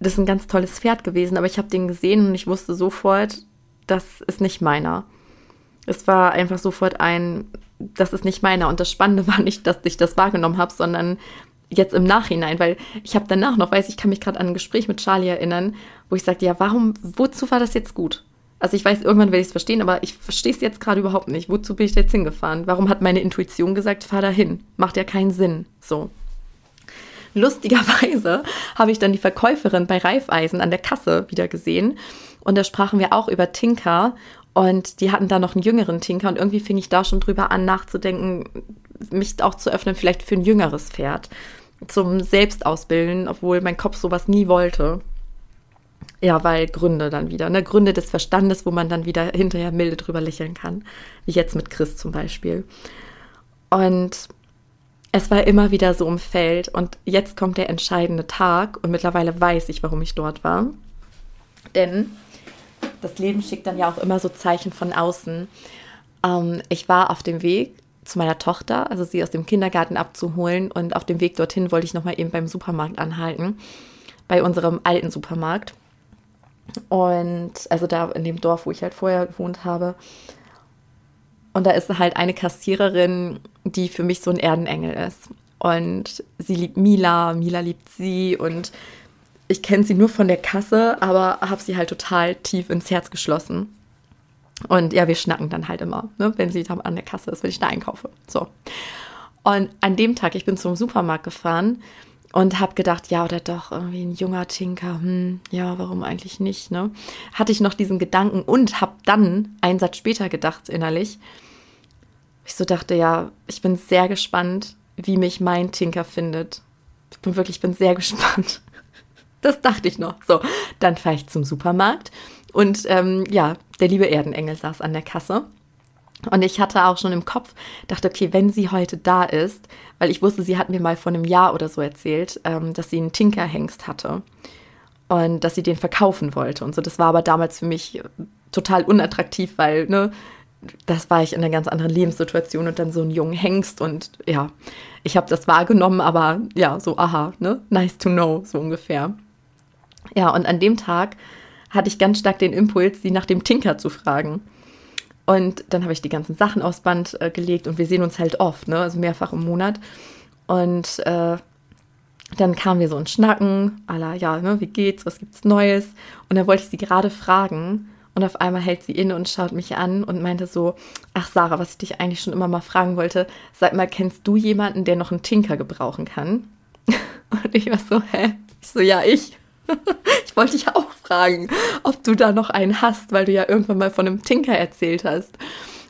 das ist ein ganz tolles Pferd gewesen, aber ich habe den gesehen und ich wusste sofort, das ist nicht meiner. Es war einfach sofort ein, das ist nicht meiner. Und das Spannende <laughs> war nicht, dass ich das wahrgenommen habe, sondern jetzt im Nachhinein, weil ich habe danach noch, weiß ich, kann mich gerade an ein Gespräch mit Charlie erinnern, wo ich sagte, ja, warum, wozu war das jetzt gut? Also ich weiß, irgendwann werde ich es verstehen, aber ich verstehe es jetzt gerade überhaupt nicht. Wozu bin ich jetzt hingefahren? Warum hat meine Intuition gesagt, fahr da hin? Macht ja keinen Sinn. So. Lustigerweise <laughs> habe ich dann die Verkäuferin bei Reifeisen an der Kasse wieder gesehen. Und da sprachen wir auch über Tinker. Und die hatten da noch einen jüngeren Tinker. Und irgendwie fing ich da schon drüber an, nachzudenken, mich auch zu öffnen, vielleicht für ein jüngeres Pferd. Zum Selbstausbilden, obwohl mein Kopf sowas nie wollte. Ja, weil Gründe dann wieder, ne? Gründe des Verstandes, wo man dann wieder hinterher milde drüber lächeln kann. Wie jetzt mit Chris zum Beispiel. Und es war immer wieder so im Feld. Und jetzt kommt der entscheidende Tag. Und mittlerweile weiß ich, warum ich dort war. Denn das Leben schickt dann ja auch immer so Zeichen von außen. Ähm, ich war auf dem Weg zu meiner Tochter, also sie aus dem Kindergarten abzuholen. Und auf dem Weg dorthin wollte ich nochmal eben beim Supermarkt anhalten. Bei unserem alten Supermarkt. Und also da in dem Dorf, wo ich halt vorher gewohnt habe. Und da ist halt eine Kassiererin, die für mich so ein Erdenengel ist. Und sie liebt Mila, Mila liebt sie und ich kenne sie nur von der Kasse, aber habe sie halt total tief ins Herz geschlossen. Und ja, wir schnacken dann halt immer, ne, wenn sie an der Kasse ist, wenn ich da einkaufe. So. Und an dem Tag, ich bin zum Supermarkt gefahren und habe gedacht, ja oder doch, irgendwie ein junger Tinker, hm, ja, warum eigentlich nicht, ne? Hatte ich noch diesen Gedanken und habe dann einen Satz später gedacht innerlich. Ich so dachte, ja, ich bin sehr gespannt, wie mich mein Tinker findet. Ich bin wirklich, ich bin sehr <laughs> gespannt. Das dachte ich noch. So, dann fahre ich zum Supermarkt und ähm, ja, der liebe Erdenengel saß an der Kasse und ich hatte auch schon im Kopf, dachte, okay, wenn sie heute da ist, weil ich wusste, sie hat mir mal vor einem Jahr oder so erzählt, ähm, dass sie einen Tinkerhengst hatte und dass sie den verkaufen wollte und so. Das war aber damals für mich total unattraktiv, weil, ne, das war ich in einer ganz anderen Lebenssituation und dann so ein jungen Hengst und ja, ich habe das wahrgenommen, aber ja, so, aha, ne, nice to know, so ungefähr. Ja, und an dem Tag hatte ich ganz stark den Impuls, sie nach dem Tinker zu fragen. Und dann habe ich die ganzen Sachen aufs Band äh, gelegt und wir sehen uns halt oft, ne? also mehrfach im Monat. Und äh, dann kamen wir so ins Schnacken, aller, ja, ne, wie geht's, was gibt's Neues? Und dann wollte ich sie gerade fragen und auf einmal hält sie inne und schaut mich an und meinte so, ach Sarah, was ich dich eigentlich schon immer mal fragen wollte, sag mal, kennst du jemanden, der noch einen Tinker gebrauchen kann? <laughs> Und ich war so, hä? Ich so, ja, ich. <laughs> ich wollte dich auch fragen, ob du da noch einen hast, weil du ja irgendwann mal von einem Tinker erzählt hast.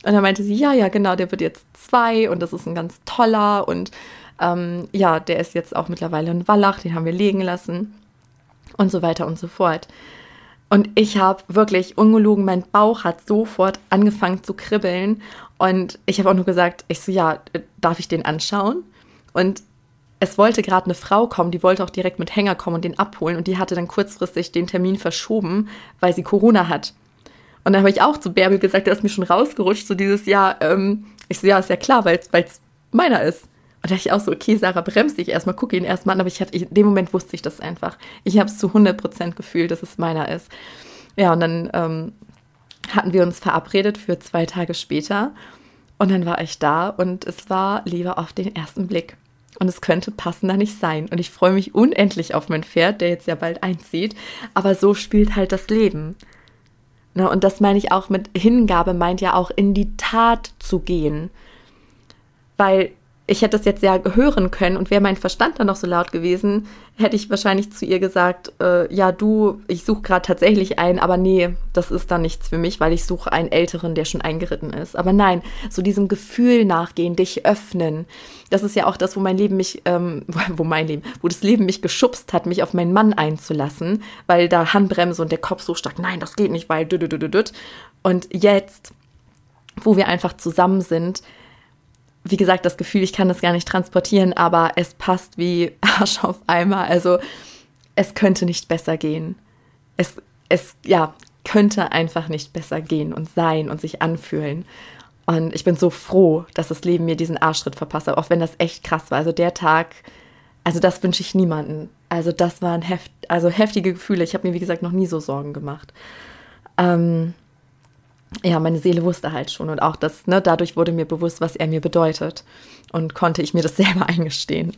Und dann meinte sie, ja, ja, genau, der wird jetzt zwei und das ist ein ganz toller und ähm, ja, der ist jetzt auch mittlerweile ein Wallach, den haben wir legen lassen und so weiter und so fort. Und ich habe wirklich ungelogen, mein Bauch hat sofort angefangen zu kribbeln und ich habe auch nur gesagt, ich so, ja, darf ich den anschauen? Und es wollte gerade eine Frau kommen, die wollte auch direkt mit Hänger kommen und den abholen und die hatte dann kurzfristig den Termin verschoben, weil sie Corona hat. Und da habe ich auch zu Bärbel gesagt, der ist mir schon rausgerutscht, so dieses Jahr, ähm, ich so, ja, ist ja klar, weil es meiner ist. Und da ich auch so, okay, Sarah, bremst dich erstmal, guck ihn erstmal an, aber ich hatte, in dem Moment wusste ich das einfach. Ich habe es zu 100% gefühlt, dass es meiner ist. Ja, und dann ähm, hatten wir uns verabredet für zwei Tage später und dann war ich da und es war lieber auf den ersten Blick und es könnte passender nicht sein. Und ich freue mich unendlich auf mein Pferd, der jetzt ja bald einzieht. Aber so spielt halt das Leben. Na, und das meine ich auch mit Hingabe, meint ja auch in die Tat zu gehen. Weil ich hätte es jetzt ja hören können und wäre mein Verstand dann noch so laut gewesen, hätte ich wahrscheinlich zu ihr gesagt, äh, ja du, ich suche gerade tatsächlich einen, aber nee, das ist dann nichts für mich, weil ich suche einen älteren, der schon eingeritten ist. Aber nein, so diesem Gefühl nachgehen, dich öffnen. Das ist ja auch das, wo mein Leben mich, ähm, <laughs> wo mein Leben, wo das Leben mich geschubst hat, mich auf meinen Mann einzulassen, weil da Handbremse und der Kopf so stark, nein, das geht nicht, weil dü, dü, dü, dü. Und jetzt, wo wir einfach zusammen sind, wie gesagt, das Gefühl, ich kann das gar nicht transportieren, aber es passt wie <laughs> Arsch auf Eimer. Also es könnte nicht besser gehen. Es, es, ja, könnte einfach nicht besser gehen und sein und sich anfühlen. Und ich bin so froh, dass das Leben mir diesen Arschschritt verpasst hat, auch wenn das echt krass war. Also der Tag, also das wünsche ich niemanden. Also das waren heft, also heftige Gefühle. Ich habe mir, wie gesagt, noch nie so Sorgen gemacht. Ähm, ja, meine Seele wusste halt schon und auch das, ne, dadurch wurde mir bewusst, was er mir bedeutet und konnte ich mir das <laughs> selber eingestehen.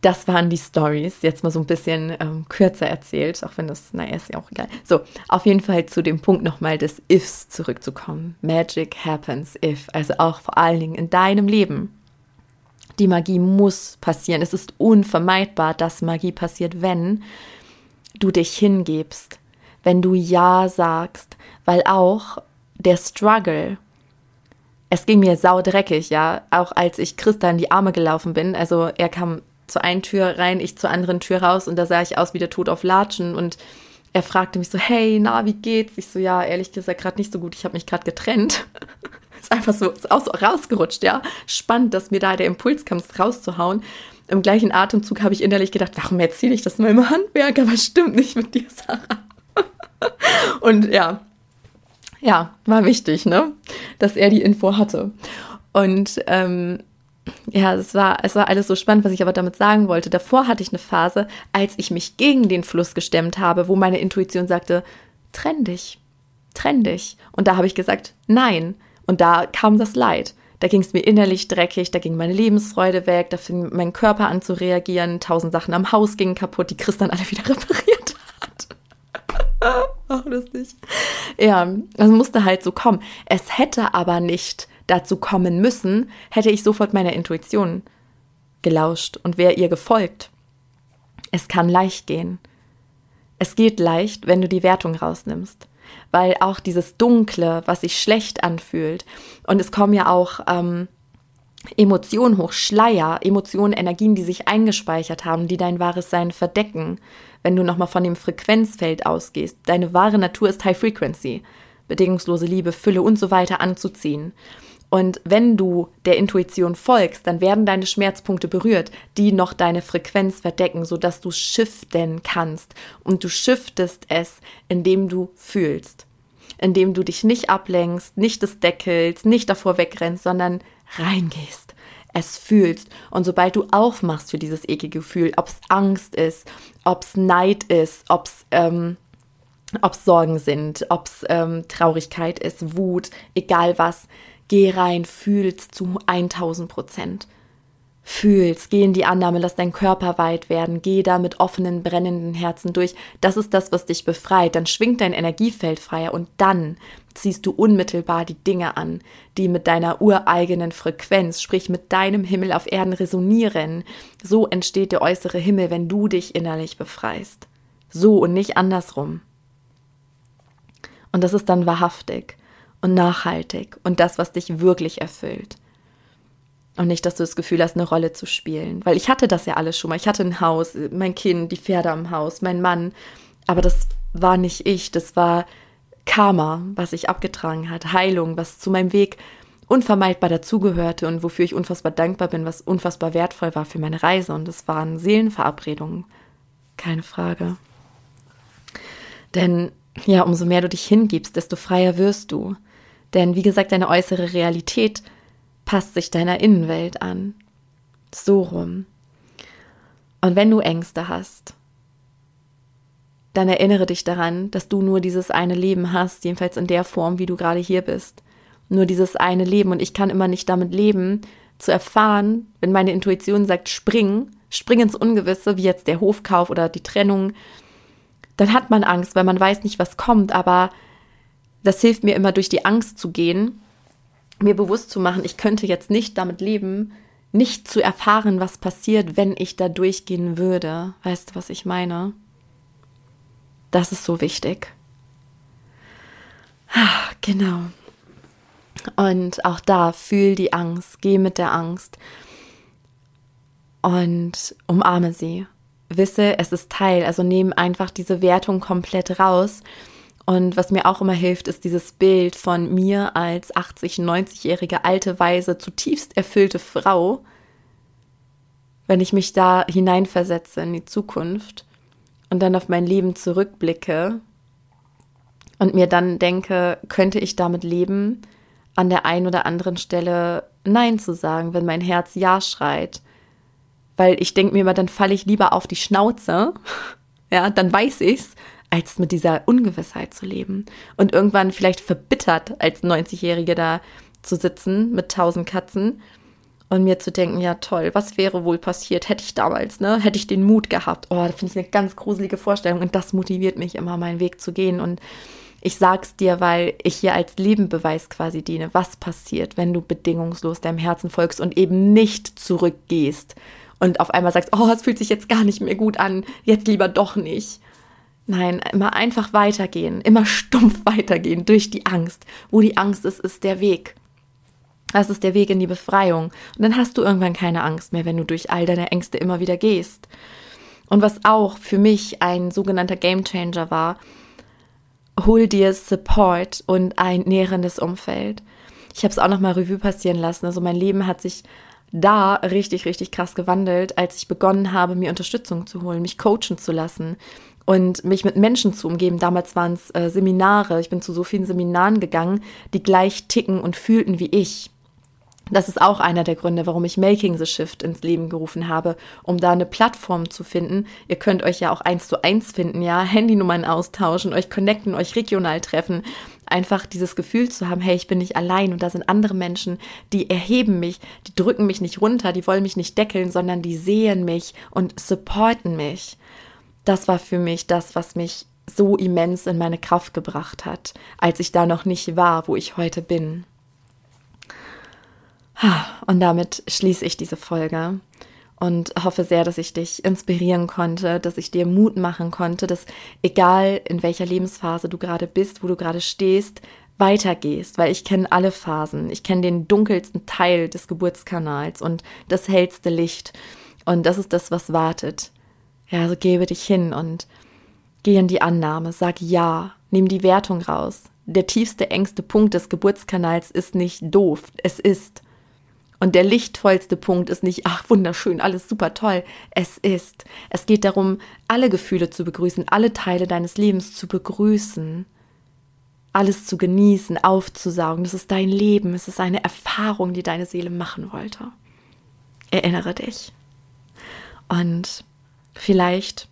Das waren die Stories, jetzt mal so ein bisschen ähm, kürzer erzählt, auch wenn das, naja, ist ja auch egal. So, auf jeden Fall zu dem Punkt nochmal des Ifs zurückzukommen. Magic happens if, also auch vor allen Dingen in deinem Leben. Die Magie muss passieren. Es ist unvermeidbar, dass Magie passiert, wenn du dich hingibst, wenn du Ja sagst, weil auch der Struggle, es ging mir saudreckig, ja, auch als ich Christa in die Arme gelaufen bin. Also er kam zur einen Tür rein, ich zur anderen Tür raus und da sah ich aus wie der Tod auf Latschen und er fragte mich so, hey, na, wie geht's? Ich so, ja, ehrlich gesagt, gerade nicht so gut. Ich habe mich gerade getrennt. <laughs> ist einfach so ist aus, rausgerutscht, ja. Spannend, dass mir da der Impuls kam, es rauszuhauen. Im gleichen Atemzug habe ich innerlich gedacht, warum erzähle ich das meinem Handwerk? Aber stimmt nicht mit dir, Sarah. <laughs> und ja, ja, war wichtig, ne? Dass er die Info hatte. Und ähm, ja, es war, es war alles so spannend, was ich aber damit sagen wollte. Davor hatte ich eine Phase, als ich mich gegen den Fluss gestemmt habe, wo meine Intuition sagte, trenn dich, trenn dich. Und da habe ich gesagt, nein. Und da kam das Leid. Da ging es mir innerlich dreckig, da ging meine Lebensfreude weg, da fing mein Körper an zu reagieren, tausend Sachen am Haus gingen kaputt, die Chris dann alle wieder <laughs> repariert hat. <laughs> Auch lustig. Ja, das musste halt so kommen. Es hätte aber nicht dazu kommen müssen, hätte ich sofort meiner Intuition gelauscht und wäre ihr gefolgt. Es kann leicht gehen. Es geht leicht, wenn du die Wertung rausnimmst. Weil auch dieses Dunkle, was sich schlecht anfühlt, und es kommen ja auch ähm, Emotionen hoch, Schleier, Emotionen, Energien, die sich eingespeichert haben, die dein wahres Sein verdecken. Wenn du nochmal von dem Frequenzfeld ausgehst, deine wahre Natur ist High Frequency, bedingungslose Liebe, Fülle und so weiter anzuziehen. Und wenn du der Intuition folgst, dann werden deine Schmerzpunkte berührt, die noch deine Frequenz verdecken, sodass du shiften kannst. Und du shiftest es, indem du fühlst. Indem du dich nicht ablenkst, nicht das deckelst, nicht davor wegrennst, sondern reingehst, es fühlst. Und sobald du aufmachst für dieses eklige Gefühl, ob es Angst ist, ob es Neid ist, ob es ähm, Sorgen sind, ob es ähm, Traurigkeit ist, Wut, egal was, Geh rein, fühlst zu 1000 Prozent. Fühlst, geh in die Annahme, lass dein Körper weit werden, geh da mit offenen, brennenden Herzen durch. Das ist das, was dich befreit. Dann schwingt dein Energiefeld freier und dann ziehst du unmittelbar die Dinge an, die mit deiner ureigenen Frequenz, sprich mit deinem Himmel auf Erden resonieren. So entsteht der äußere Himmel, wenn du dich innerlich befreist. So und nicht andersrum. Und das ist dann wahrhaftig und nachhaltig und das, was dich wirklich erfüllt. Und nicht, dass du das Gefühl hast, eine Rolle zu spielen. Weil ich hatte das ja alles schon mal. Ich hatte ein Haus, mein Kind, die Pferde am Haus, mein Mann. Aber das war nicht ich, das war Karma, was ich abgetragen hat, Heilung, was zu meinem Weg unvermeidbar dazugehörte und wofür ich unfassbar dankbar bin, was unfassbar wertvoll war für meine Reise. Und das waren Seelenverabredungen. Keine Frage. Denn ja, umso mehr du dich hingibst, desto freier wirst du. Denn wie gesagt, deine äußere Realität passt sich deiner Innenwelt an. So rum. Und wenn du Ängste hast, dann erinnere dich daran, dass du nur dieses eine Leben hast, jedenfalls in der Form, wie du gerade hier bist. Nur dieses eine Leben. Und ich kann immer nicht damit leben, zu erfahren, wenn meine Intuition sagt, spring, spring ins Ungewisse, wie jetzt der Hofkauf oder die Trennung, dann hat man Angst, weil man weiß nicht, was kommt, aber das hilft mir immer durch die Angst zu gehen, mir bewusst zu machen, ich könnte jetzt nicht damit leben, nicht zu erfahren, was passiert, wenn ich da durchgehen würde. Weißt du, was ich meine? Das ist so wichtig. Ah, genau. Und auch da fühl die Angst, geh mit der Angst und umarme sie. Wisse, es ist Teil, also nehme einfach diese Wertung komplett raus und was mir auch immer hilft, ist dieses Bild von mir als 80, 90-jährige alte, weise, zutiefst erfüllte Frau, wenn ich mich da hineinversetze in die Zukunft und dann auf mein Leben zurückblicke und mir dann denke, könnte ich damit leben, an der einen oder anderen Stelle Nein zu sagen, wenn mein Herz Ja schreit. Weil ich denke mir immer, dann falle ich lieber auf die Schnauze, <laughs> ja, dann weiß ich's, als mit dieser Ungewissheit zu leben. Und irgendwann vielleicht verbittert als 90-Jährige da zu sitzen mit tausend Katzen und mir zu denken, ja toll, was wäre wohl passiert, hätte ich damals, ne? Hätte ich den Mut gehabt. Oh, da finde ich eine ganz gruselige Vorstellung und das motiviert mich immer, meinen Weg zu gehen und ich sag's dir, weil ich hier als Lebenbeweis quasi diene, was passiert, wenn du bedingungslos deinem Herzen folgst und eben nicht zurückgehst und auf einmal sagst, oh, es fühlt sich jetzt gar nicht mehr gut an, jetzt lieber doch nicht. Nein, immer einfach weitergehen, immer stumpf <laughs> weitergehen durch die Angst. Wo die Angst ist, ist der Weg. Das ist der Weg in die Befreiung. Und dann hast du irgendwann keine Angst mehr, wenn du durch all deine Ängste immer wieder gehst. Und was auch für mich ein sogenannter Gamechanger war, hol dir Support und ein nährendes Umfeld. Ich habe es auch noch mal Revue passieren lassen. Also mein Leben hat sich da richtig, richtig krass gewandelt, als ich begonnen habe, mir Unterstützung zu holen, mich coachen zu lassen und mich mit Menschen zu umgeben. Damals waren es äh, Seminare. Ich bin zu so vielen Seminaren gegangen, die gleich ticken und fühlten wie ich. Das ist auch einer der Gründe, warum ich Making the Shift ins Leben gerufen habe, um da eine Plattform zu finden. Ihr könnt euch ja auch eins zu eins finden, ja, Handynummern austauschen, euch connecten, euch regional treffen. Einfach dieses Gefühl zu haben, hey, ich bin nicht allein und da sind andere Menschen, die erheben mich, die drücken mich nicht runter, die wollen mich nicht deckeln, sondern die sehen mich und supporten mich. Das war für mich das, was mich so immens in meine Kraft gebracht hat, als ich da noch nicht war, wo ich heute bin. Und damit schließe ich diese Folge und hoffe sehr, dass ich dich inspirieren konnte, dass ich dir Mut machen konnte, dass egal in welcher Lebensphase du gerade bist, wo du gerade stehst, weitergehst, weil ich kenne alle Phasen. Ich kenne den dunkelsten Teil des Geburtskanals und das hellste Licht. Und das ist das, was wartet. Ja, also gebe dich hin und geh in die Annahme, sag ja, nimm die Wertung raus. Der tiefste, engste Punkt des Geburtskanals ist nicht doof, es ist. Und der lichtvollste Punkt ist nicht, ach, wunderschön, alles super toll. Es ist. Es geht darum, alle Gefühle zu begrüßen, alle Teile deines Lebens zu begrüßen, alles zu genießen, aufzusaugen. Das ist dein Leben. Es ist eine Erfahrung, die deine Seele machen wollte. Erinnere dich. Und vielleicht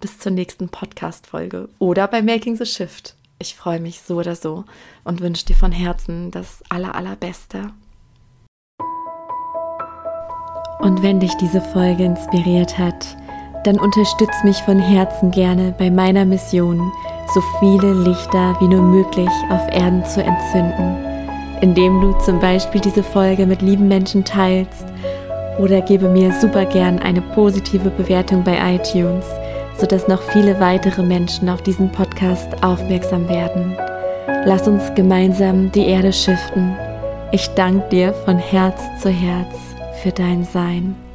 bis zur nächsten Podcast-Folge oder bei Making the Shift. Ich freue mich so oder so und wünsche dir von Herzen das aller, allerbeste. Und wenn dich diese Folge inspiriert hat, dann unterstütz mich von Herzen gerne bei meiner Mission, so viele Lichter wie nur möglich auf Erden zu entzünden, indem du zum Beispiel diese Folge mit lieben Menschen teilst oder gebe mir super gern eine positive Bewertung bei iTunes, sodass noch viele weitere Menschen auf diesen Podcast aufmerksam werden. Lass uns gemeinsam die Erde schiften. Ich danke dir von Herz zu Herz für dein Sein.